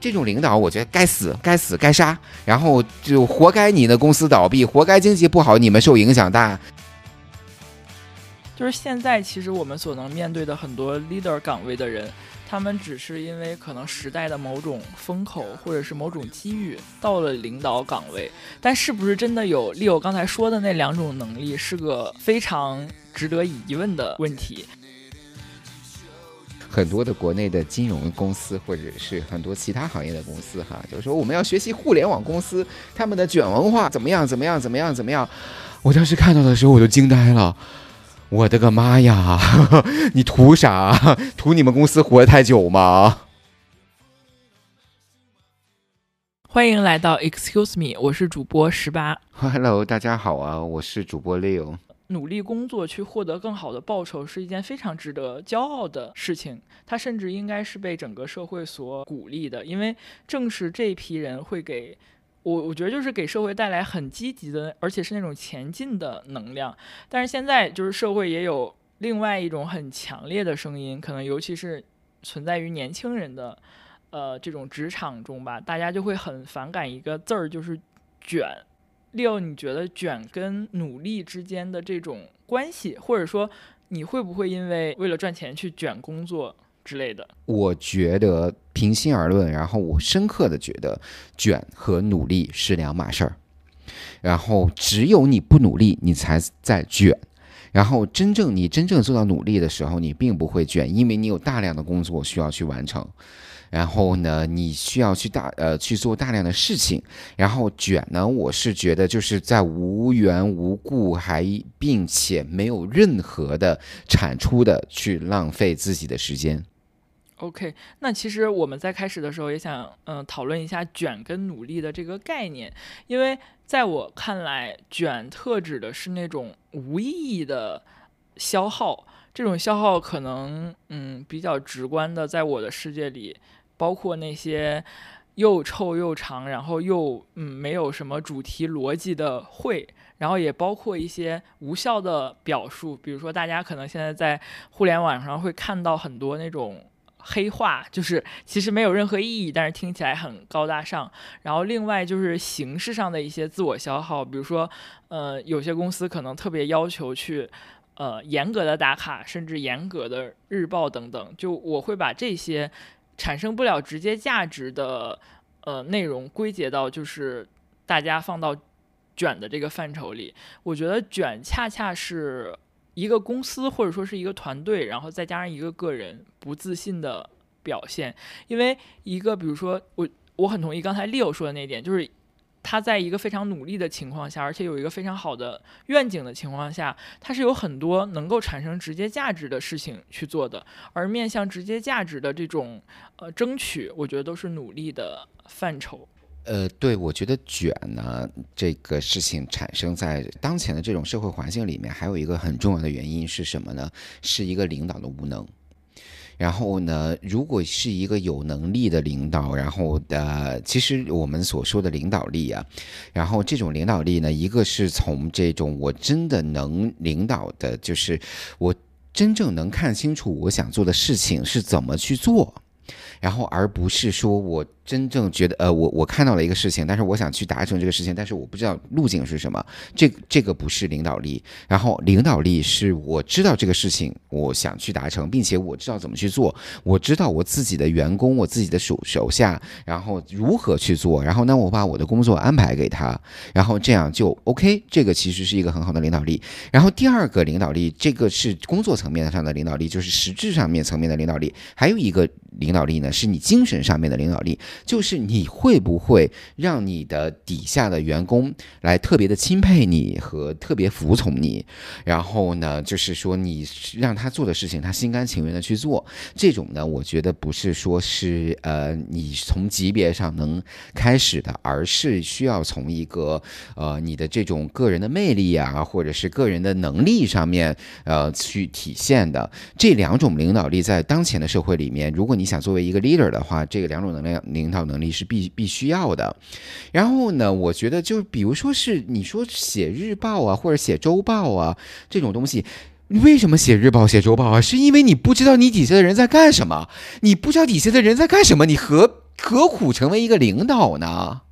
这种领导，我觉得该死，该死，该杀，然后就活该你的公司倒闭，活该经济不好，你们受影响大。就是现在，其实我们所能面对的很多 leader 岗位的人，他们只是因为可能时代的某种风口或者是某种机遇到了领导岗位，但是不是真的有 Leo 刚才说的那两种能力，是个非常值得疑问的问题。很多的国内的金融公司或者是很多其他行业的公司哈，就是说我们要学习互联网公司他们的卷文化怎么样怎么样怎么样怎么样。我当时看到的时候我就惊呆了，我的个妈呀！你图啥？图你们公司活得太久吗？欢迎来到 Excuse Me，我是主播十八。Hello，大家好啊，我是主播 Leo。努力工作去获得更好的报酬是一件非常值得骄傲的事情，它甚至应该是被整个社会所鼓励的，因为正是这批人会给我，我觉得就是给社会带来很积极的，而且是那种前进的能量。但是现在就是社会也有另外一种很强烈的声音，可能尤其是存在于年轻人的呃这种职场中吧，大家就会很反感一个字儿，就是卷。六，你觉得卷跟努力之间的这种关系，或者说你会不会因为为了赚钱去卷工作之类的？我觉得平心而论，然后我深刻的觉得卷和努力是两码事儿。然后只有你不努力，你才在卷。然后真正你真正做到努力的时候，你并不会卷，因为你有大量的工作需要去完成。然后呢，你需要去大呃去做大量的事情，然后卷呢，我是觉得就是在无缘无故还并且没有任何的产出的去浪费自己的时间。OK，那其实我们在开始的时候也想嗯、讨论一下卷跟努力的这个概念，因为在我看来，卷特指的是那种无意义的消耗，这种消耗可能嗯比较直观的，在我的世界里。包括那些又臭又长，然后又嗯没有什么主题逻辑的会，然后也包括一些无效的表述，比如说大家可能现在在互联网上会看到很多那种黑话，就是其实没有任何意义，但是听起来很高大上。然后另外就是形式上的一些自我消耗，比如说呃有些公司可能特别要求去。呃，严格的打卡，甚至严格的日报等等，就我会把这些。产生不了直接价值的呃内容归结到就是大家放到卷的这个范畴里，我觉得卷恰恰是一个公司或者说是一个团队，然后再加上一个个人不自信的表现。因为一个比如说我我很同意刚才 Leo 说的那点，就是他在一个非常努力的情况下，而且有一个非常好的愿景的情况下，他是有很多能够产生直接价值的事情去做的。而面向直接价值的这种呃争取，我觉得都是努力的范畴。呃，对，我觉得卷呢这个事情产生在当前的这种社会环境里面，还有一个很重要的原因是什么呢？是一个领导的无能。然后呢，如果是一个有能力的领导，然后呃，其实我们所说的领导力啊，然后这种领导力呢，一个是从这种我真的能领导的，就是我真正能看清楚我想做的事情是怎么去做，然后而不是说我。真正觉得，呃，我我看到了一个事情，但是我想去达成这个事情，但是我不知道路径是什么。这这个不是领导力，然后领导力是我知道这个事情，我想去达成，并且我知道怎么去做，我知道我自己的员工，我自己的手手下，然后如何去做，然后呢，我把我的工作安排给他，然后这样就 OK。这个其实是一个很好的领导力。然后第二个领导力，这个是工作层面上的领导力，就是实质上面层面的领导力。还有一个领导力呢，是你精神上面的领导力。就是你会不会让你的底下的员工来特别的钦佩你和特别服从你，然后呢，就是说你让他做的事情，他心甘情愿的去做。这种呢，我觉得不是说是呃你从级别上能开始的，而是需要从一个呃你的这种个人的魅力啊，或者是个人的能力上面呃去体现的。这两种领导力在当前的社会里面，如果你想作为一个 leader 的话，这个两种能量领领导能力。是必必须要的，然后呢，我觉得就比如说是你说写日报啊，或者写周报啊这种东西，你为什么写日报、写周报啊？是因为你不知道你底下的人在干什么，你不知道底下的人在干什么，你何何苦成为一个领导呢？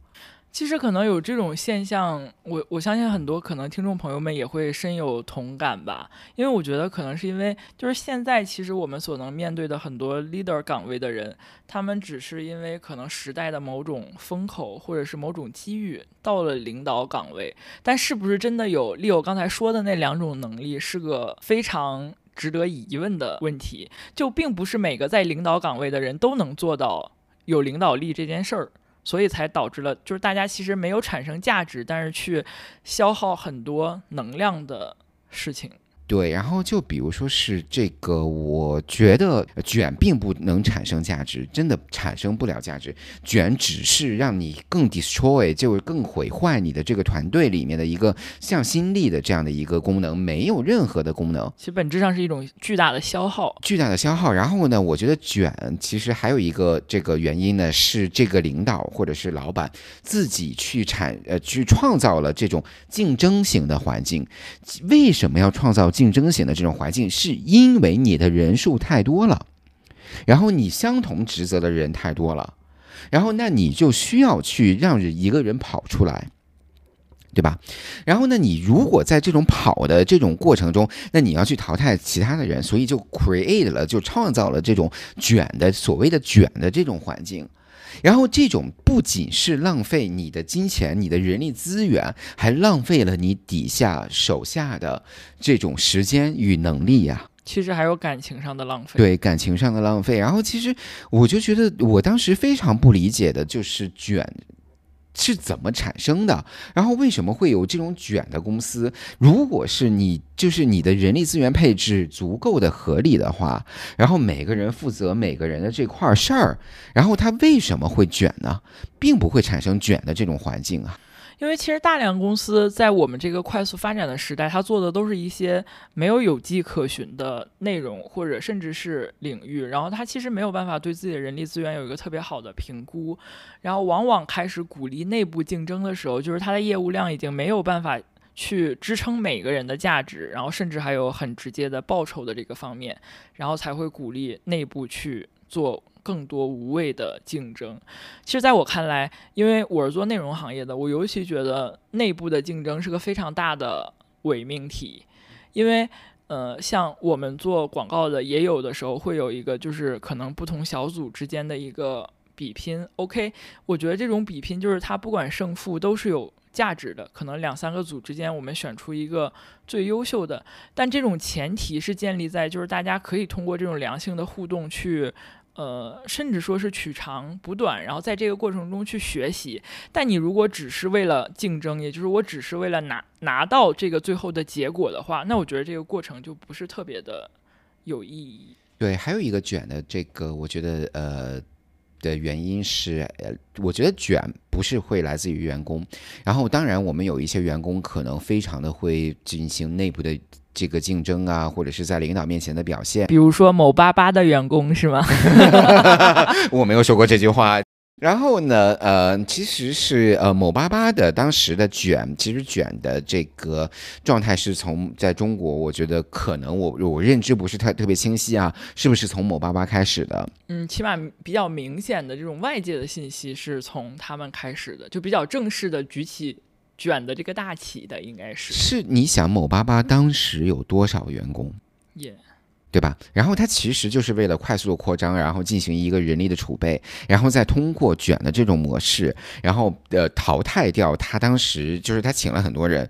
其实可能有这种现象，我我相信很多可能听众朋友们也会深有同感吧。因为我觉得可能是因为就是现在其实我们所能面对的很多 leader 岗位的人，他们只是因为可能时代的某种风口或者是某种机遇到了领导岗位，但是不是真的有 Leo 刚才说的那两种能力，是个非常值得疑问的问题。就并不是每个在领导岗位的人都能做到有领导力这件事儿。所以才导致了，就是大家其实没有产生价值，但是去消耗很多能量的事情。对，然后就比如说是这个，我觉得卷并不能产生价值，真的产生不了价值。卷只是让你更 destroy，就是更毁坏你的这个团队里面的一个向心力的这样的一个功能，没有任何的功能。其实本质上是一种巨大的消耗，巨大的消耗。然后呢，我觉得卷其实还有一个这个原因呢，是这个领导或者是老板自己去产呃去创造了这种竞争型的环境。为什么要创造？竞争型的这种环境，是因为你的人数太多了，然后你相同职责的人太多了，然后那你就需要去让一个人跑出来，对吧？然后呢，你如果在这种跑的这种过程中，那你要去淘汰其他的人，所以就 create 了，就创造了这种卷的所谓的卷的这种环境。然后这种不仅是浪费你的金钱、你的人力资源，还浪费了你底下手下的这种时间与能力呀。其实还有感情上的浪费。对，感情上的浪费。然后其实我就觉得，我当时非常不理解的就是卷。是怎么产生的？然后为什么会有这种卷的公司？如果是你，就是你的人力资源配置足够的合理的话，然后每个人负责每个人的这块事儿，然后他为什么会卷呢？并不会产生卷的这种环境啊。因为其实大量公司在我们这个快速发展的时代，它做的都是一些没有有迹可循的内容，或者甚至是领域，然后它其实没有办法对自己的人力资源有一个特别好的评估，然后往往开始鼓励内部竞争的时候，就是它的业务量已经没有办法去支撑每个人的价值，然后甚至还有很直接的报酬的这个方面，然后才会鼓励内部去做。更多无谓的竞争，其实在我看来，因为我是做内容行业的，我尤其觉得内部的竞争是个非常大的伪命题。因为，呃，像我们做广告的，也有的时候会有一个，就是可能不同小组之间的一个比拼。OK，我觉得这种比拼就是它不管胜负都是有价值的。可能两三个组之间，我们选出一个最优秀的，但这种前提是建立在就是大家可以通过这种良性的互动去。呃，甚至说是取长补短，然后在这个过程中去学习。但你如果只是为了竞争，也就是我只是为了拿拿到这个最后的结果的话，那我觉得这个过程就不是特别的有意义。对，还有一个卷的这个，我觉得呃的原因是，呃，我觉得卷不是会来自于员工。然后，当然我们有一些员工可能非常的会进行内部的。这个竞争啊，或者是在领导面前的表现，比如说某巴巴的员工是吗？我没有说过这句话。然后呢，呃，其实是呃某巴巴的当时的卷，其实卷的这个状态是从在中国，我觉得可能我我认知不是特特别清晰啊，是不是从某巴巴开始的？嗯，起码比较明显的这种外界的信息是从他们开始的，就比较正式的举起。卷的这个大旗的应该是是你想某巴巴当时有多少员工，也，对吧？然后它其实就是为了快速的扩张，然后进行一个人力的储备，然后再通过卷的这种模式，然后呃淘汰掉他当时就是他请了很多人，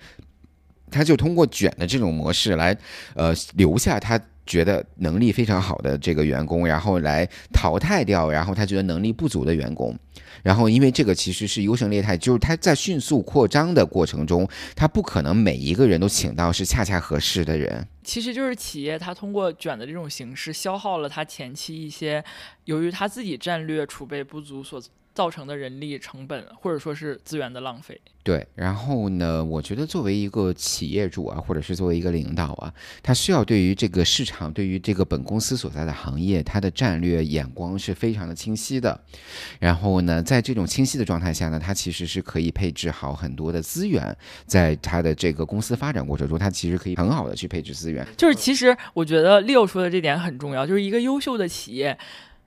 他就通过卷的这种模式来呃留下他觉得能力非常好的这个员工，然后来淘汰掉然后他觉得能力不足的员工。然后，因为这个其实是优胜劣汰，就是他在迅速扩张的过程中，他不可能每一个人都请到是恰恰合适的人。其实就是企业它通过卷的这种形式，消耗了它前期一些由于它自己战略储备不足所造成的人力成本或者说是资源的浪费。对，然后呢，我觉得作为一个企业主啊，或者是作为一个领导啊，他需要对于这个市场，对于这个本公司所在的行业，他的战略眼光是非常的清晰的。然后呢，在这种清晰的状态下呢，他其实是可以配置好很多的资源，在他的这个公司发展过程中，他其实可以很好的去配置资源。就是其实我觉得 Leo 说的这点很重要，就是一个优秀的企业。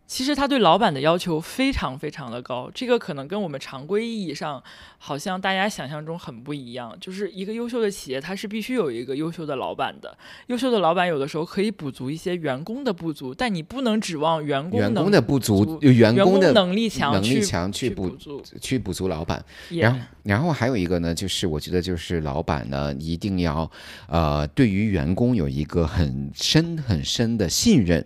其实他对老板的要求非常非常的高，这个可能跟我们常规意义上好像大家想象中很不一样。就是一个优秀的企业，它是必须有一个优秀的老板的。优秀的老板有的时候可以补足一些员工的不足，但你不能指望员工员工的不足，员工的能力强能力强去补足去补足老板。然后然后还有一个呢，就是我觉得就是老板呢一定要呃对于员工有一个很深很深的信任。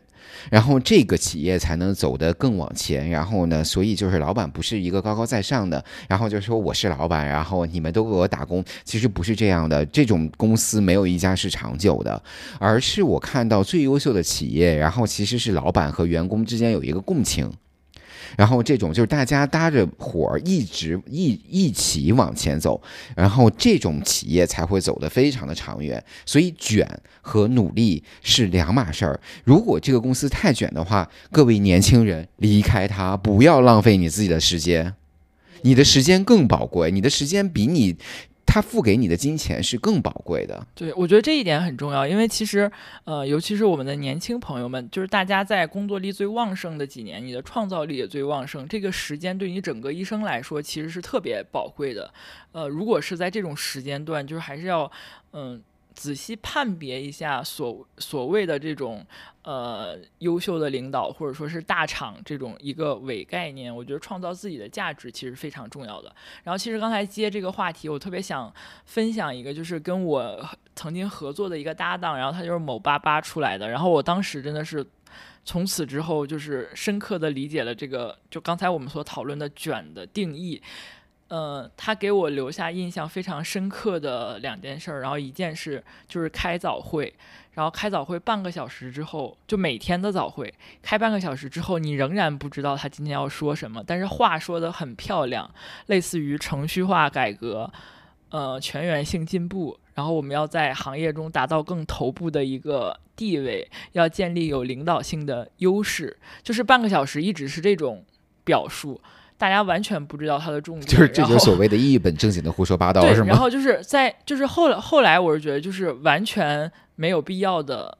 然后这个企业才能走得更往前。然后呢，所以就是老板不是一个高高在上的，然后就说我是老板，然后你们都给我打工。其实不是这样的，这种公司没有一家是长久的，而是我看到最优秀的企业，然后其实是老板和员工之间有一个共情。然后这种就是大家搭着伙儿一直一一起往前走，然后这种企业才会走得非常的长远。所以卷和努力是两码事儿。如果这个公司太卷的话，各位年轻人离开它，不要浪费你自己的时间，你的时间更宝贵，你的时间比你。他付给你的金钱是更宝贵的。对，我觉得这一点很重要，因为其实，呃，尤其是我们的年轻朋友们，就是大家在工作力最旺盛的几年，你的创造力也最旺盛，这个时间对你整个一生来说，其实是特别宝贵的。呃，如果是在这种时间段，就是还是要，嗯。仔细判别一下所所谓的这种呃优秀的领导或者说是大厂这种一个伪概念，我觉得创造自己的价值其实非常重要的。然后其实刚才接这个话题，我特别想分享一个，就是跟我曾经合作的一个搭档，然后他就是某八八出来的。然后我当时真的是从此之后就是深刻的理解了这个，就刚才我们所讨论的卷的定义。呃，他给我留下印象非常深刻的两件事，然后一件事就是开早会，然后开早会半个小时之后，就每天的早会开半个小时之后，你仍然不知道他今天要说什么，但是话说的很漂亮，类似于程序化改革，呃，全员性进步，然后我们要在行业中达到更头部的一个地位，要建立有领导性的优势，就是半个小时一直是这种表述。大家完全不知道他的重点，就是这就是所谓的一本正经的胡说八道，是吗？然后就是在就是后来后来，我是觉得就是完全没有必要的，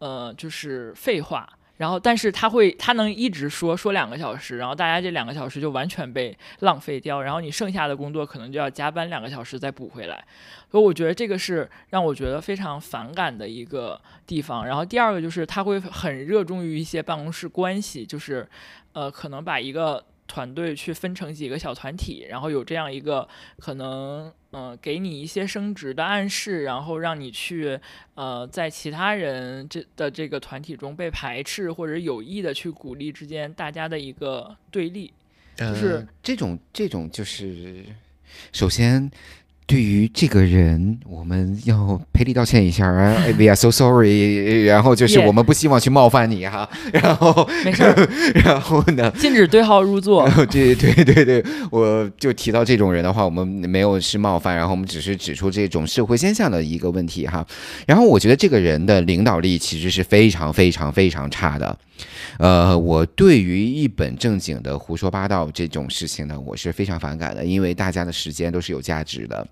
呃，就是废话。然后，但是他会他能一直说说两个小时，然后大家这两个小时就完全被浪费掉，然后你剩下的工作可能就要加班两个小时再补回来。所以我觉得这个是让我觉得非常反感的一个地方。然后第二个就是他会很热衷于一些办公室关系，就是呃，可能把一个。团队去分成几个小团体，然后有这样一个可能，嗯，给你一些升职的暗示，然后让你去，呃，在其他人这的这个团体中被排斥，或者有意的去鼓励之间大家的一个对立，就是这种这种就是，首先。对于这个人，我们要赔礼道歉一下啊！We are so sorry。然后就是我们不希望去冒犯你哈。然后没事。然后呢？禁止对号入座。对对对对，我就提到这种人的话，我们没有是冒犯，然后我们只是指出这种社会现象的一个问题哈。然后我觉得这个人的领导力其实是非常非常非常差的。呃，我对于一本正经的胡说八道这种事情呢，我是非常反感的，因为大家的时间都是有价值的。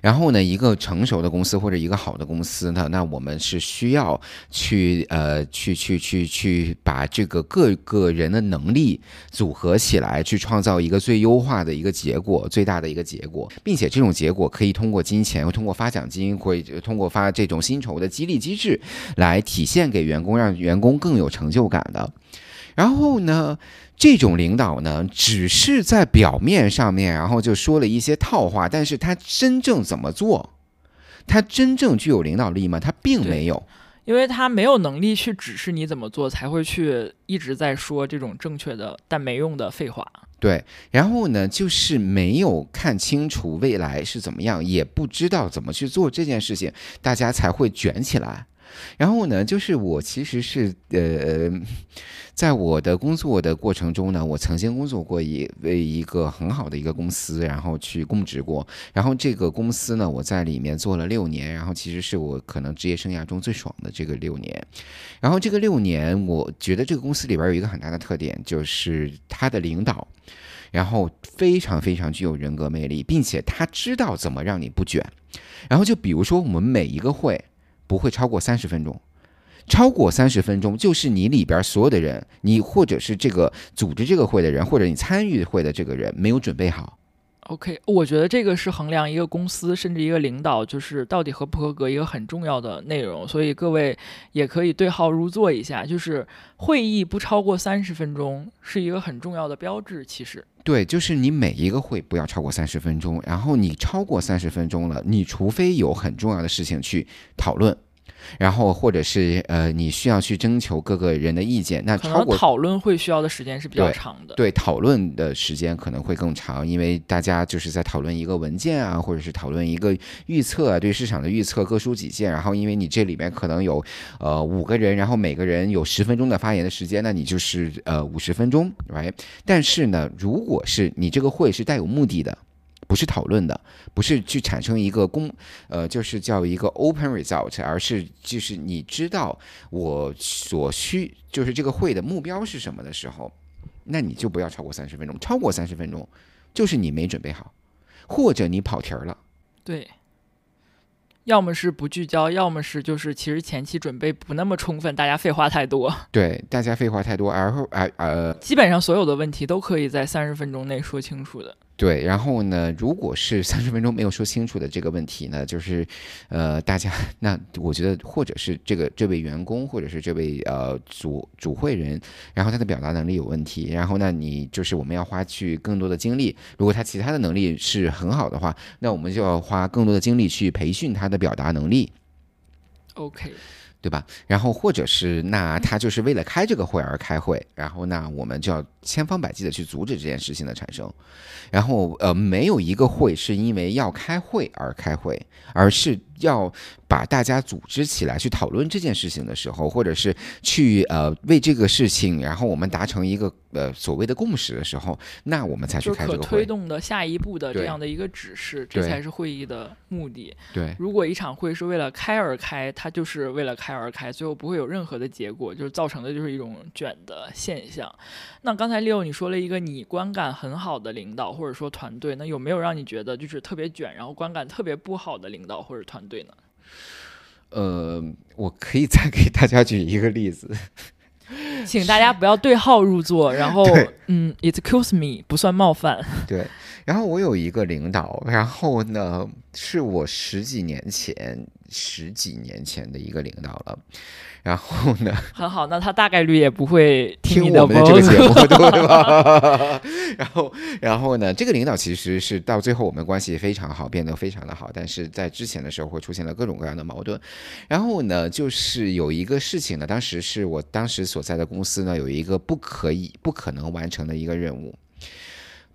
然后呢，一个成熟的公司或者一个好的公司呢，那我们是需要去呃去去去去把这个各个人的能力组合起来，去创造一个最优化的一个结果，最大的一个结果，并且这种结果可以通过金钱，通过发奖金，或通过发这种薪酬的激励机制来体现给员工，让员工更有成就感的。然后呢，这种领导呢，只是在表面上面，然后就说了一些套话，但是他真正怎么做，他真正具有领导力吗？他并没有，因为他没有能力去指示你怎么做，才会去一直在说这种正确的但没用的废话。对，然后呢，就是没有看清楚未来是怎么样，也不知道怎么去做这件事情，大家才会卷起来。然后呢，就是我其实是呃，在我的工作的过程中呢，我曾经工作过一为一个很好的一个公司，然后去供职过。然后这个公司呢，我在里面做了六年，然后其实是我可能职业生涯中最爽的这个六年。然后这个六年，我觉得这个公司里边有一个很大的特点，就是他的领导，然后非常非常具有人格魅力，并且他知道怎么让你不卷。然后就比如说，我们每一个会。不会超过三十分钟，超过三十分钟就是你里边所有的人，你或者是这个组织这个会的人，或者你参与会的这个人没有准备好。OK，我觉得这个是衡量一个公司甚至一个领导就是到底合不合格一个很重要的内容，所以各位也可以对号入座一下，就是会议不超过三十分钟是一个很重要的标志。其实，对，就是你每一个会不要超过三十分钟，然后你超过三十分钟了，你除非有很重要的事情去讨论。然后，或者是呃，你需要去征求各个人的意见，那超过讨论会需要的时间是比较长的。对，讨论的时间可能会更长，因为大家就是在讨论一个文件啊，或者是讨论一个预测啊，对市场的预测各抒己见。然后，因为你这里面可能有呃五个人，然后每个人有十分钟的发言的时间，那你就是呃五十分钟，right？但是呢，如果是你这个会是带有目的的。不是讨论的，不是去产生一个公，呃，就是叫一个 open result，而是就是你知道我所需，就是这个会的目标是什么的时候，那你就不要超过三十分钟，超过三十分钟就是你没准备好，或者你跑题儿了。对，要么是不聚焦，要么是就是其实前期准备不那么充分，大家废话太多。对，大家废话太多，而后而呃，基本上所有的问题都可以在三十分钟内说清楚的。对，然后呢，如果是三十分钟没有说清楚的这个问题呢，就是，呃，大家那我觉得，或者是这个这位员工，或者是这位呃主主会人，然后他的表达能力有问题，然后呢，你就是我们要花去更多的精力，如果他其他的能力是很好的话，那我们就要花更多的精力去培训他的表达能力。OK。对吧？然后或者是那他就是为了开这个会而开会，然后那我们就要千方百计的去阻止这件事情的产生。然后呃，没有一个会是因为要开会而开会，而是。要把大家组织起来去讨论这件事情的时候，或者是去呃为这个事情，然后我们达成一个呃所谓的共识的时候，那我们才去开这个会。推动的下一步的这样的一个指示，这才是会议的目的。对，如果一场会是为了开而开，它就是为了开而开，最后不会有任何的结果，就是造成的就是一种卷的现象。那刚才 Leo 你说了一个你观感很好的领导或者说团队，那有没有让你觉得就是特别卷，然后观感特别不好的领导或者团？对呢，呃，我可以再给大家举一个例子，请大家不要对号入座，然后嗯，excuse me，不算冒犯。对，然后我有一个领导，然后呢，是我十几年前、十几年前的一个领导了。然后呢？很好，那他大概率也不会听我们的这个节目，对吧？然后，然后呢？这个领导其实是到最后我们关系非常好，变得非常的好。但是在之前的时候会出现了各种各样的矛盾。然后呢，就是有一个事情呢，当时是我当时所在的公司呢，有一个不可以、不可能完成的一个任务。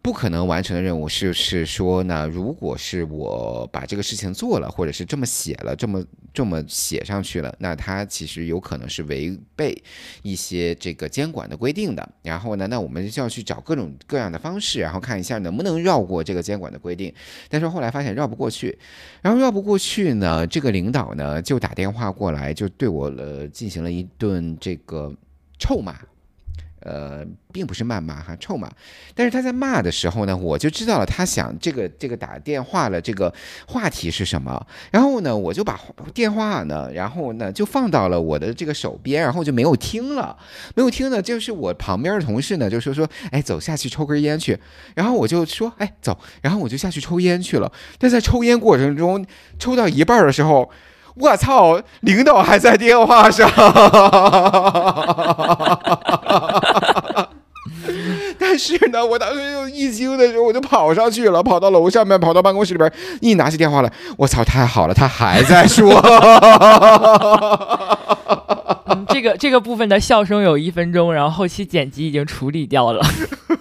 不可能完成的任务是是说呢，如果是我把这个事情做了，或者是这么写了，这么这么写上去了，那它其实有可能是违背一些这个监管的规定的。然后呢，那我们就要去找各种各样的方式，然后看一下能不能绕过这个监管的规定。但是后来发现绕不过去，然后绕不过去呢，这个领导呢就打电话过来，就对我了进行了一顿这个臭骂。呃，并不是谩骂哈，臭骂。但是他在骂的时候呢，我就知道了他想这个这个打电话了，这个话题是什么。然后呢，我就把电话呢，然后呢就放到了我的这个手边，然后就没有听了，没有听呢。就是我旁边的同事呢，就说说，哎，走下去抽根烟去。然后我就说，哎，走。然后我就下去抽烟去了。但在抽烟过程中，抽到一半的时候。我操！领导还在电话上，但是呢，我当时又一惊的时候，我就跑上去了，跑到楼下面，跑到办公室里边，一拿起电话来，我操！太好了，他还在说。这个这个部分的笑声有一分钟，然后后期剪辑已经处理掉了。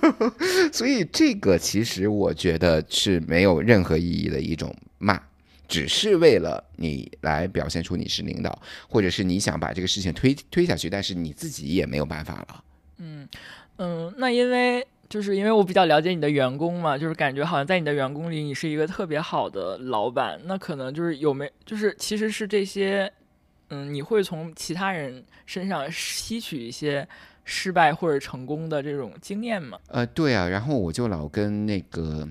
所以这个其实我觉得是没有任何意义的一种骂。只是为了你来表现出你是领导，或者是你想把这个事情推推下去，但是你自己也没有办法了。嗯嗯，那因为就是因为我比较了解你的员工嘛，就是感觉好像在你的员工里，你是一个特别好的老板。那可能就是有没就是其实是这些，嗯，你会从其他人身上吸取一些失败或者成功的这种经验吗？呃，对啊，然后我就老跟那个。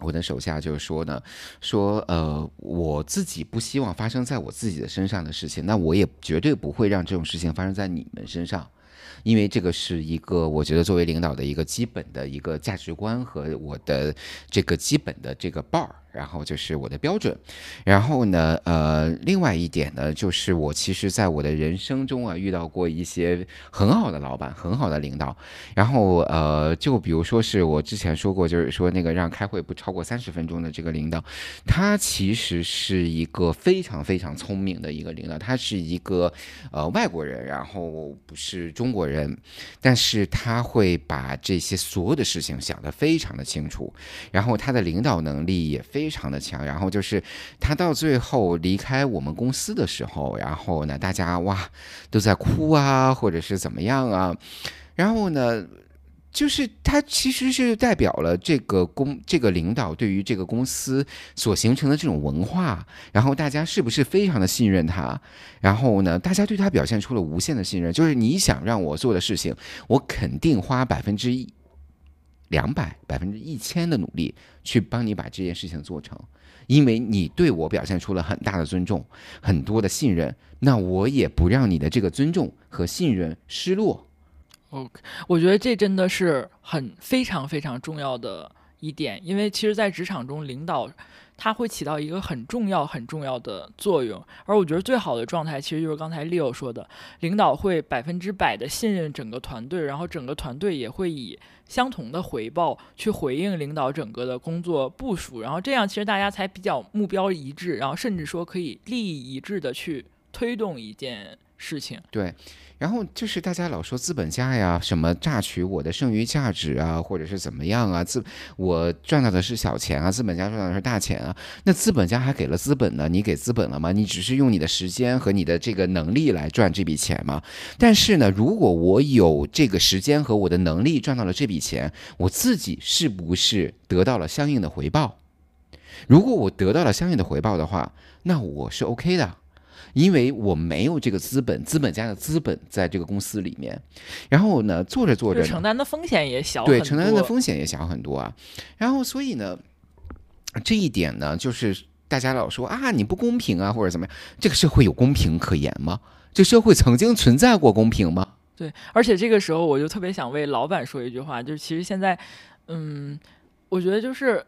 我的手下就是说呢，说呃，我自己不希望发生在我自己的身上的事情，那我也绝对不会让这种事情发生在你们身上，因为这个是一个我觉得作为领导的一个基本的一个价值观和我的这个基本的这个 bar。然后就是我的标准，然后呢，呃，另外一点呢，就是我其实在我的人生中啊，遇到过一些很好的老板，很好的领导。然后呃，就比如说是我之前说过，就是说那个让开会不超过三十分钟的这个领导，他其实是一个非常非常聪明的一个领导，他是一个呃外国人，然后不是中国人，但是他会把这些所有的事情想得非常的清楚，然后他的领导能力也非。非常的强，然后就是他到最后离开我们公司的时候，然后呢，大家哇都在哭啊，或者是怎么样啊，然后呢，就是他其实是代表了这个公这个领导对于这个公司所形成的这种文化，然后大家是不是非常的信任他？然后呢，大家对他表现出了无限的信任，就是你想让我做的事情，我肯定花百分之一。两百百分之一千的努力去帮你把这件事情做成，因为你对我表现出了很大的尊重，很多的信任，那我也不让你的这个尊重和信任失落。OK，我觉得这真的是很非常非常重要的一点，因为其实，在职场中，领导。它会起到一个很重要、很重要的作用，而我觉得最好的状态其实就是刚才 Leo 说的，领导会百分之百的信任整个团队，然后整个团队也会以相同的回报去回应领导整个的工作部署，然后这样其实大家才比较目标一致，然后甚至说可以利益一致的去推动一件事情。对。然后就是大家老说资本家呀，什么榨取我的剩余价值啊，或者是怎么样啊？资我赚到的是小钱啊，资本家赚到的是大钱啊。那资本家还给了资本呢？你给资本了吗？你只是用你的时间和你的这个能力来赚这笔钱吗？但是呢，如果我有这个时间和我的能力赚到了这笔钱，我自己是不是得到了相应的回报？如果我得到了相应的回报的话，那我是 OK 的。因为我没有这个资本，资本家的资本在这个公司里面，然后呢，做着做着，承担的风险也小，对，承担的风险也小很多啊。然后所以呢，这一点呢，就是大家老说啊，你不公平啊，或者怎么样？这个社会有公平可言吗？这社会曾经存在过公平吗？对，而且这个时候我就特别想为老板说一句话，就是其实现在，嗯，我觉得就是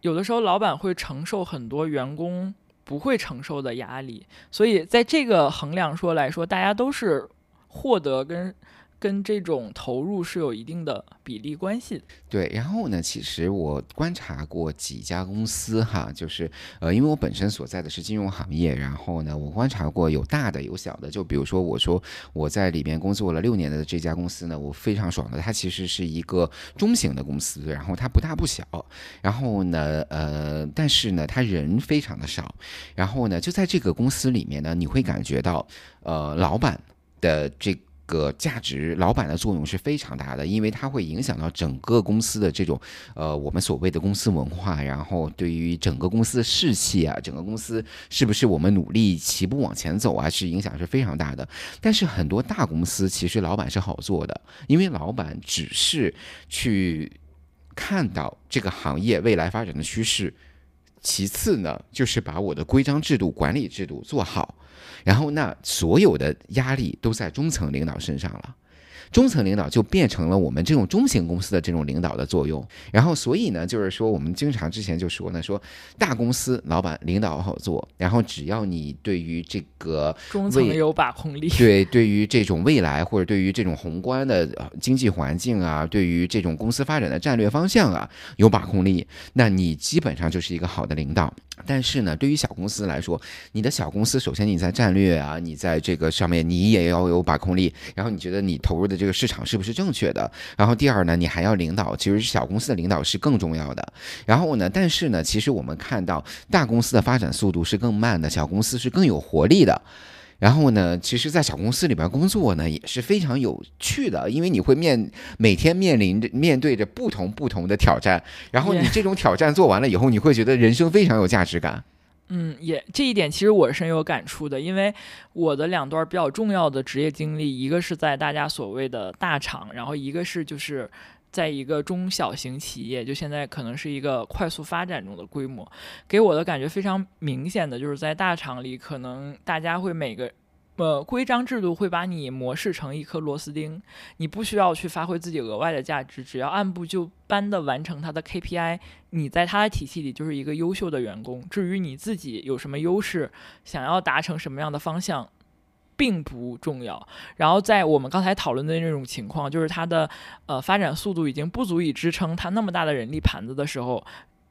有的时候老板会承受很多员工。不会承受的压力，所以在这个衡量说来说，大家都是获得跟。跟这种投入是有一定的比例关系的。对，然后呢，其实我观察过几家公司哈，就是呃，因为我本身所在的是金融行业，然后呢，我观察过有大的有小的。就比如说，我说我在里边工作了六年的这家公司呢，我非常爽的，它其实是一个中型的公司，然后它不大不小，然后呢，呃，但是呢，它人非常的少，然后呢，就在这个公司里面呢，你会感觉到呃，老板的这。个价值，老板的作用是非常大的，因为它会影响到整个公司的这种，呃，我们所谓的公司文化，然后对于整个公司的士气啊，整个公司是不是我们努力齐步往前走啊，是影响是非常大的。但是很多大公司其实老板是好做的，因为老板只是去看到这个行业未来发展的趋势，其次呢，就是把我的规章制度、管理制度做好。然后，那所有的压力都在中层领导身上了。中层领导就变成了我们这种中型公司的这种领导的作用，然后所以呢，就是说我们经常之前就说呢，说大公司老板领导好做，然后只要你对于这个中层有把控力，对，对于这种未来或者对于这种宏观的经济环境啊，对于这种公司发展的战略方向啊有把控力，那你基本上就是一个好的领导。但是呢，对于小公司来说，你的小公司首先你在战略啊，你在这个上面你也要有把控力，然后你觉得你投入的。这个市场是不是正确的。然后第二呢，你还要领导，其实小公司的领导是更重要的。然后呢，但是呢，其实我们看到大公司的发展速度是更慢的，小公司是更有活力的。然后呢，其实，在小公司里边工作呢，也是非常有趣的，因为你会面每天面临着面对着不同不同的挑战，然后你这种挑战做完了以后，你会觉得人生非常有价值感。嗯，也这一点其实我深有感触的，因为我的两段比较重要的职业经历，一个是在大家所谓的大厂，然后一个是就是在一个中小型企业，就现在可能是一个快速发展中的规模，给我的感觉非常明显的就是在大厂里，可能大家会每个。呃，规章制度会把你模式成一颗螺丝钉，你不需要去发挥自己额外的价值，只要按部就班的完成它的 KPI，你在它的体系里就是一个优秀的员工。至于你自己有什么优势，想要达成什么样的方向，并不重要。然后在我们刚才讨论的那种情况，就是它的呃发展速度已经不足以支撑它那么大的人力盘子的时候。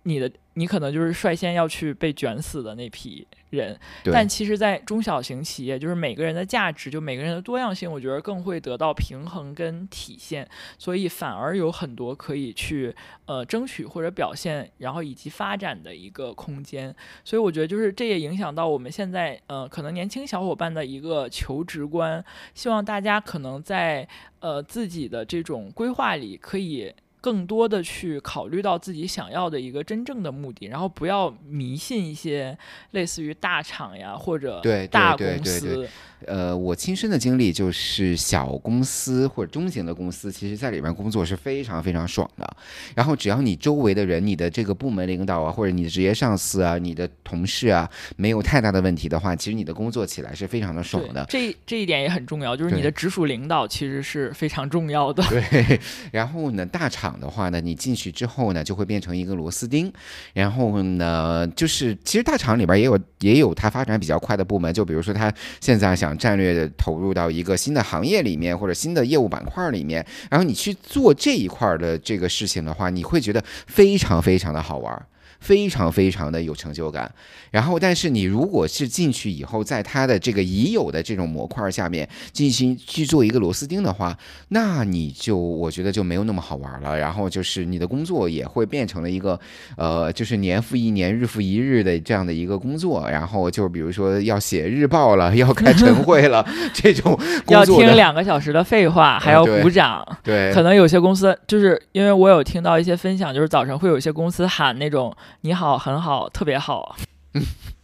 你的你可能就是率先要去被卷死的那批人，但其实，在中小型企业，就是每个人的价值，就每个人的多样性，我觉得更会得到平衡跟体现，所以反而有很多可以去呃争取或者表现，然后以及发展的一个空间。所以我觉得，就是这也影响到我们现在呃可能年轻小伙伴的一个求职观，希望大家可能在呃自己的这种规划里可以。更多的去考虑到自己想要的一个真正的目的，然后不要迷信一些类似于大厂呀或者大公司。呃，我亲身的经历就是小公司或者中型的公司，其实在里面工作是非常非常爽的。然后只要你周围的人、你的这个部门领导啊，或者你的职业上司啊、你的同事啊，没有太大的问题的话，其实你的工作起来是非常的爽的。这这一点也很重要，就是你的直属领导其实是非常重要的。对。然后呢，大厂。的话呢，你进去之后呢，就会变成一个螺丝钉。然后呢，就是其实大厂里边也有也有它发展比较快的部门，就比如说它现在想战略的投入到一个新的行业里面或者新的业务板块里面，然后你去做这一块的这个事情的话，你会觉得非常非常的好玩。非常非常的有成就感，然后，但是你如果是进去以后，在它的这个已有的这种模块下面进行去做一个螺丝钉的话，那你就我觉得就没有那么好玩了。然后就是你的工作也会变成了一个，呃，就是年复一年、日复一日的这样的一个工作。然后就比如说要写日报了，要开晨会了，这种要听两个小时的废话，还要鼓掌。对，可能有些公司就是因为我有听到一些分享，就是早晨会有一些公司喊那种。你好，很好，特别好。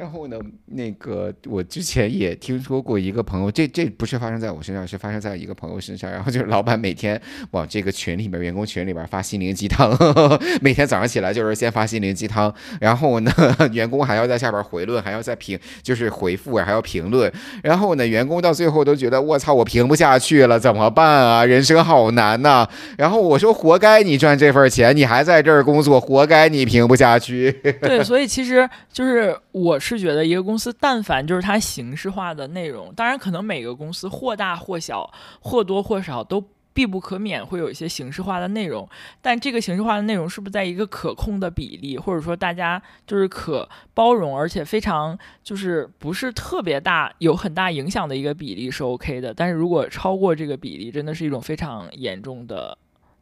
然后呢，那个我之前也听说过一个朋友，这这不是发生在我身上，是发生在一个朋友身上。然后就是老板每天往这个群里面、员工群里边发心灵鸡汤，每天早上起来就是先发心灵鸡汤，然后呢，员工还要在下边回论，还要再评，就是回复还要评论。然后呢，员工到最后都觉得我操，我评不下去了，怎么办啊？人生好难呐。然后我说，活该你赚这份钱，你还在这儿工作，活该你评不下去。对，所以其实就是我是。是觉得一个公司，但凡就是它形式化的内容，当然可能每个公司或大或小，或多或少都必不可免会有一些形式化的内容。但这个形式化的内容是不是在一个可控的比例，或者说大家就是可包容，而且非常就是不是特别大，有很大影响的一个比例是 OK 的。但是如果超过这个比例，真的是一种非常严重的。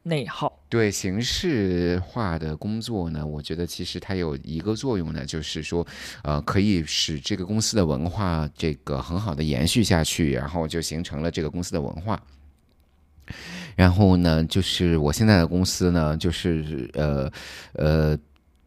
内耗对形式化的工作呢，我觉得其实它有一个作用呢，就是说，呃，可以使这个公司的文化这个很好的延续下去，然后就形成了这个公司的文化。然后呢，就是我现在的公司呢，就是呃呃。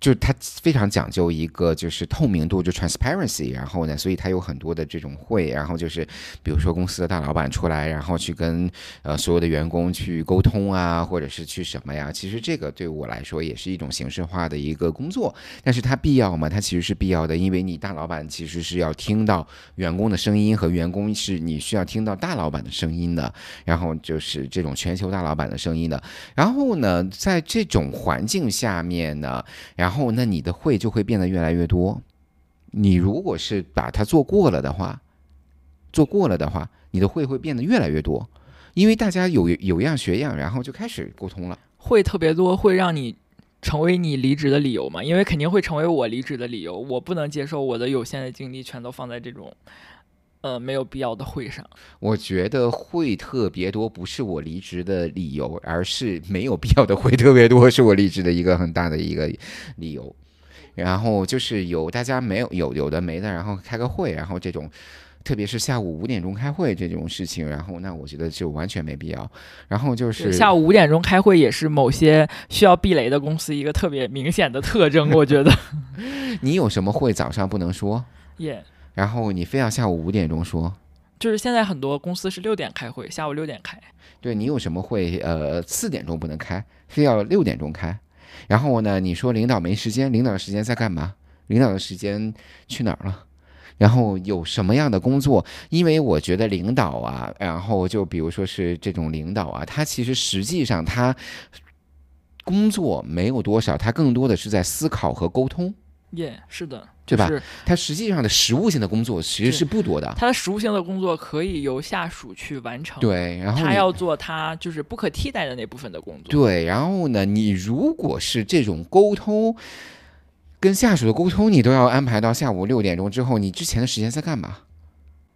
就是它非常讲究一个就是透明度，就 transparency。然后呢，所以它有很多的这种会，然后就是比如说公司的大老板出来，然后去跟呃所有的员工去沟通啊，或者是去什么呀？其实这个对我来说也是一种形式化的一个工作，但是它必要吗？它其实是必要的，因为你大老板其实是要听到员工的声音，和员工是你需要听到大老板的声音的，然后就是这种全球大老板的声音的。然后呢，在这种环境下面呢，然后。然后，那你的会就会变得越来越多。你如果是把它做过了的话，做过了的话，你的会会变得越来越多，因为大家有有样学样，然后就开始沟通了。会特别多，会让你成为你离职的理由嘛？因为肯定会成为我离职的理由。我不能接受我的有限的精力全都放在这种呃没有必要的会上。我觉得会特别多，不是我离职的理由，而是没有必要的会特别多，是我离职的一个很大的一个理由。然后就是有大家没有有有的没的，然后开个会，然后这种。特别是下午五点钟开会这种事情，然后那我觉得就完全没必要。然后就是下午五点钟开会，也是某些需要避雷的公司一个特别明显的特征。我觉得，你有什么会早上不能说？耶。然后你非要下午五点钟说？就是现在很多公司是六点开会，下午六点开。对你有什么会？呃，四点钟不能开，非要六点钟开。然后呢，你说领导没时间，领导的时间在干嘛？领导的时间去哪儿了？然后有什么样的工作？因为我觉得领导啊，然后就比如说是这种领导啊，他其实实际上他工作没有多少，他更多的是在思考和沟通。耶，是的，对吧？他实际上的实务性的工作其实是不多的。他的实务性的工作可以由下属去完成。对，然后他要做他就是不可替代的那部分的工作。对，然后呢，你如果是这种沟通。跟下属的沟通，你都要安排到下午六点钟之后。你之前的时间在干嘛？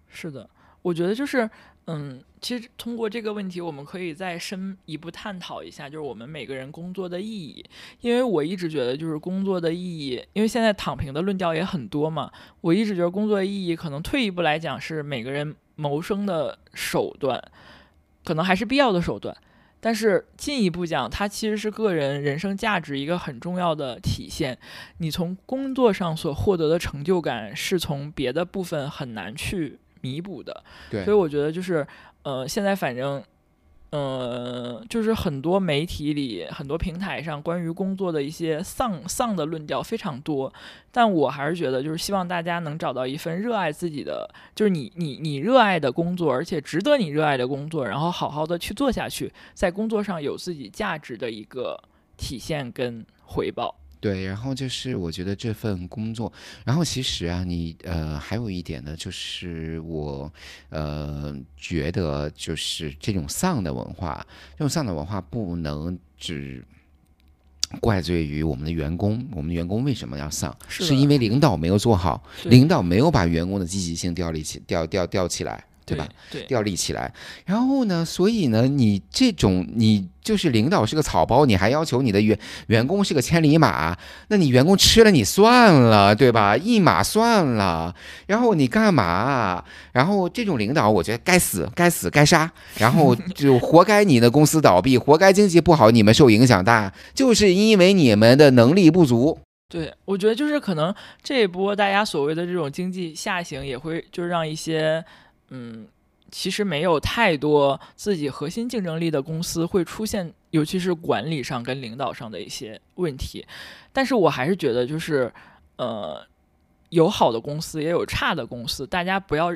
是的，我觉得就是，嗯，其实通过这个问题，我们可以再深一步探讨一下，就是我们每个人工作的意义。因为我一直觉得，就是工作的意义，因为现在躺平的论调也很多嘛。我一直觉得，工作的意义可能退一步来讲，是每个人谋生的手段，可能还是必要的手段。但是进一步讲，它其实是个人人生价值一个很重要的体现。你从工作上所获得的成就感，是从别的部分很难去弥补的。对，所以我觉得就是，呃，现在反正。嗯，就是很多媒体里、很多平台上关于工作的一些丧丧的论调非常多，但我还是觉得，就是希望大家能找到一份热爱自己的，就是你你你热爱的工作，而且值得你热爱的工作，然后好好的去做下去，在工作上有自己价值的一个体现跟回报。对，然后就是我觉得这份工作，然后其实啊，你呃还有一点呢，就是我呃觉得就是这种丧的文化，这种丧的文化不能只 怪罪于我们的员工，我们的员工为什么要丧？是因为领导没有做好，领导没有把员工的积极性调立起，调调调起来。对吧？对，调立起来。然后呢？所以呢？你这种，你就是领导是个草包，你还要求你的员员工是个千里马，那你员工吃了你算了，对吧？一马算了。然后你干嘛？然后这种领导，我觉得该死，该死，该杀。然后就活该你的公司倒闭，活该经济不好，你们受影响大，就是因为你们的能力不足。对，我觉得就是可能这一波大家所谓的这种经济下行，也会就是让一些。嗯，其实没有太多自己核心竞争力的公司会出现，尤其是管理上跟领导上的一些问题。但是我还是觉得，就是呃，有好的公司，也有差的公司，大家不要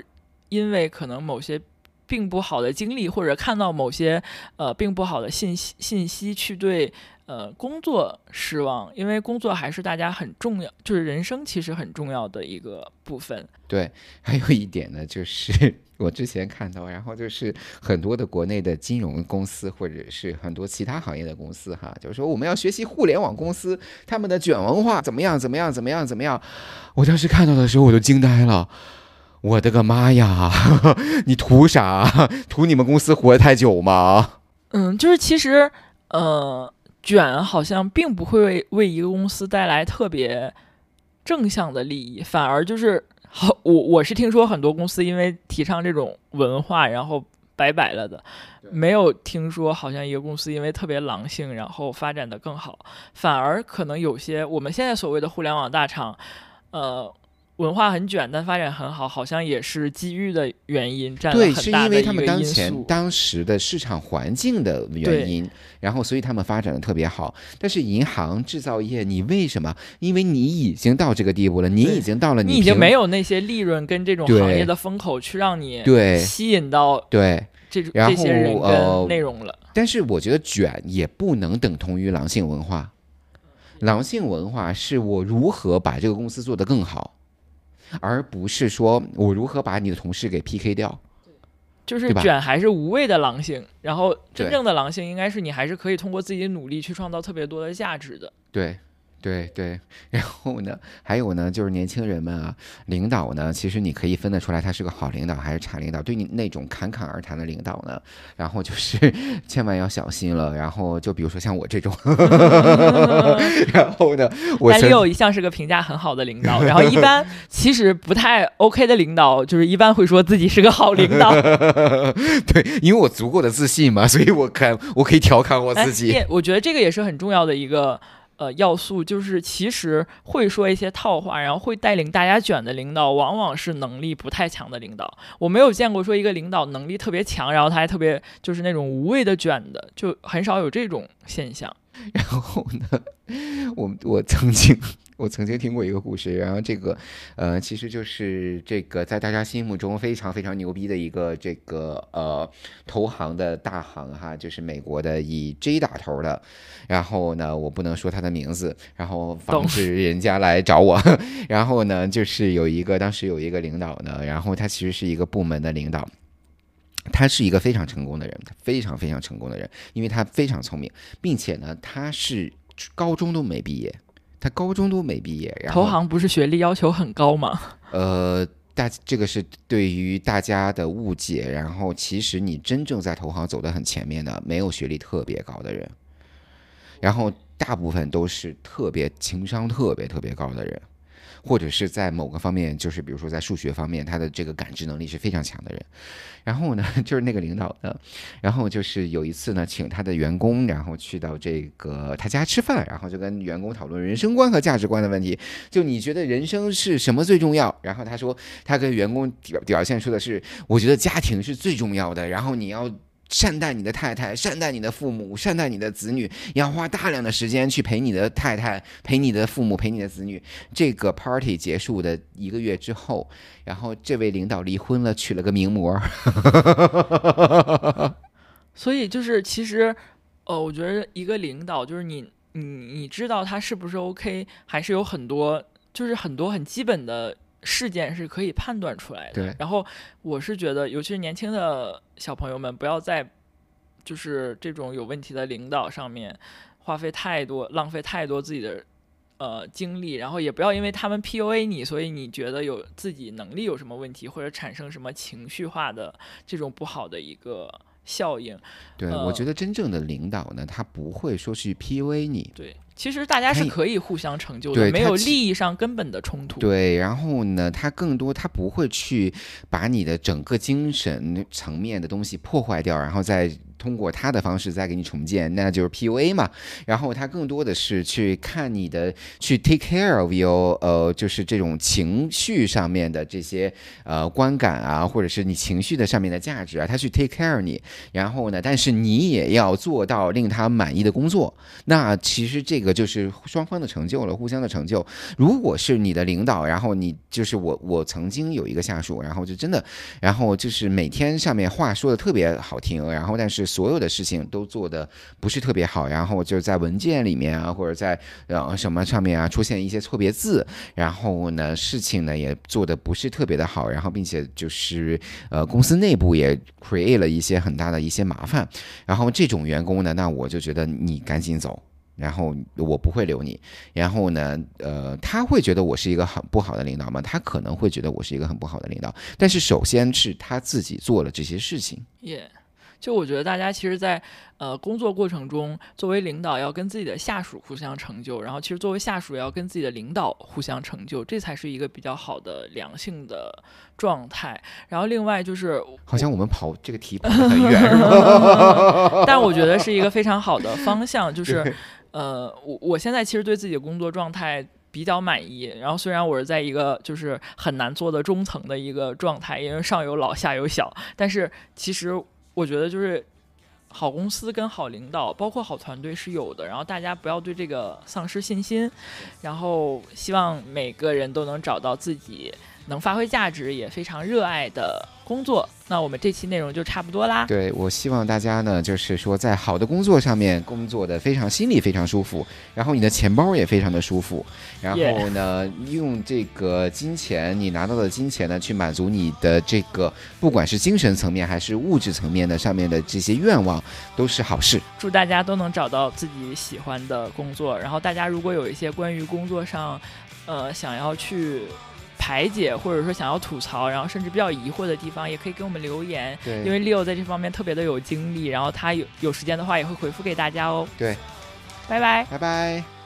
因为可能某些并不好的经历，或者看到某些呃并不好的信息信息去对。呃，工作失望，因为工作还是大家很重要，就是人生其实很重要的一个部分。对，还有一点呢，就是 我之前看到，然后就是很多的国内的金融公司，或者是很多其他行业的公司，哈，就是说我们要学习互联网公司他们的卷文化怎么样，怎么样，怎么样，怎么样。我当时看到的时候，我都惊呆了，我的个妈呀！你图啥？图你们公司活得太久吗？嗯，就是其实，呃。卷好像并不会为为一个公司带来特别正向的利益，反而就是好。我我是听说很多公司因为提倡这种文化，然后拜拜了的，没有听说好像一个公司因为特别狼性，然后发展的更好。反而可能有些我们现在所谓的互联网大厂，呃。文化很卷，但发展很好，好像也是机遇的原因占了很大的对，是因为他们当前当时的市场环境的原因，然后所以他们发展的特别好。但是银行、制造业，你为什么？因为你已经到这个地步了，你已经到了，你已经没有那些利润跟这种行业的风口去让你对吸引到对这种这些人跟内容了。但是我觉得卷也不能等同于狼性文化，狼性文化是我如何把这个公司做得更好。而不是说我如何把你的同事给 PK 掉，就是卷还是无谓的狼性，然后真正的狼性应该是你还是可以通过自己的努力去创造特别多的价值的。对，对对，然后呢，还有呢，就是年轻人们啊，领导呢，其实你可以分得出来，他是个好领导还是差领导。对你那种侃侃而谈的领导呢，然后就是 千万要小心了。然后就比如说像我这种，然后呢，我但六一向是个评价很好的领导，然后一般 其实不太 OK 的领导，就是一般会说自己是个好领导。对，因为我足够的自信嘛，所以我看我可以调侃我自己。我觉得这个也是很重要的一个。呃，要素就是其实会说一些套话，然后会带领大家卷的领导，往往是能力不太强的领导。我没有见过说一个领导能力特别强，然后他还特别就是那种无谓的卷的，就很少有这种现象。然后呢，我我曾经。我曾经听过一个故事，然后这个，呃，其实就是这个在大家心目中非常非常牛逼的一个这个呃投行的大行哈，就是美国的以 J 打头的，然后呢，我不能说他的名字，然后防止人家来找我。然后呢，就是有一个当时有一个领导呢，然后他其实是一个部门的领导，他是一个非常成功的人，他非常非常成功的人，因为他非常聪明，并且呢，他是高中都没毕业。他高中都没毕业，然后投行不是学历要求很高吗？呃，大这个是对于大家的误解。然后其实你真正在投行走得很前面的，没有学历特别高的人，然后大部分都是特别情商特别特别高的人。或者是在某个方面，就是比如说在数学方面，他的这个感知能力是非常强的人。然后呢，就是那个领导呢，然后就是有一次呢，请他的员工，然后去到这个他家吃饭，然后就跟员工讨论人生观和价值观的问题。就你觉得人生是什么最重要？然后他说，他跟员工表表现出的是，我觉得家庭是最重要的。然后你要。善待你的太太，善待你的父母，善待你的子女，要花大量的时间去陪你的太太，陪你的父母，陪你的子女。这个 party 结束的一个月之后，然后这位领导离婚了，娶了个名模。所以就是，其实，呃，我觉得一个领导就是你，你你知道他是不是 OK，还是有很多，就是很多很基本的。事件是可以判断出来的。对。然后我是觉得，尤其是年轻的小朋友们，不要在就是这种有问题的领导上面花费太多、浪费太多自己的呃精力，然后也不要因为他们 PUA 你，所以你觉得有自己能力有什么问题，或者产生什么情绪化的这种不好的一个效应。对，我觉得真正的领导呢，他不会说去 PUA 你。对。其实大家是可以互相成就的，没有利益上根本的冲突。对，然后呢，他更多他不会去把你的整个精神层面的东西破坏掉，然后再。通过他的方式再给你重建，那就是 PUA 嘛。然后他更多的是去看你的，去 take care of you，呃，就是这种情绪上面的这些呃观感啊，或者是你情绪的上面的价值啊，他去 take care 你。然后呢，但是你也要做到令他满意的工作。那其实这个就是双方的成就了，互相的成就。如果是你的领导，然后你就是我，我曾经有一个下属，然后就真的，然后就是每天上面话说的特别好听，然后但是。所有的事情都做的不是特别好，然后就在文件里面啊，或者在呃什么上面啊出现一些错别字，然后呢事情呢也做的不是特别的好，然后并且就是呃公司内部也 create 了一些很大的一些麻烦，然后这种员工呢，那我就觉得你赶紧走，然后我不会留你，然后呢呃他会觉得我是一个很不好的领导吗？他可能会觉得我是一个很不好的领导，但是首先是他自己做了这些事情。就我觉得大家其实，在呃工作过程中，作为领导要跟自己的下属互相成就，然后其实作为下属也要跟自己的领导互相成就，这才是一个比较好的良性的状态。然后另外就是，好像我们跑这个题跑得很远 但我觉得是一个非常好的方向。就 是呃，我我现在其实对自己的工作状态比较满意。然后虽然我是在一个就是很难做的中层的一个状态，因为上有老下有小，但是其实。我觉得就是好公司跟好领导，包括好团队是有的。然后大家不要对这个丧失信心，然后希望每个人都能找到自己能发挥价值，也非常热爱的工作。那我们这期内容就差不多啦。对我希望大家呢，就是说在好的工作上面工作的非常心里非常舒服，然后你的钱包也非常的舒服，然后呢，用这个金钱你拿到的金钱呢，去满足你的这个不管是精神层面还是物质层面的上面的这些愿望，都是好事。祝大家都能找到自己喜欢的工作。然后大家如果有一些关于工作上，呃，想要去。排解，或者说想要吐槽，然后甚至比较疑惑的地方，也可以给我们留言。对，因为 Leo 在这方面特别的有经历，然后他有有时间的话也会回复给大家哦。对，拜拜，拜拜。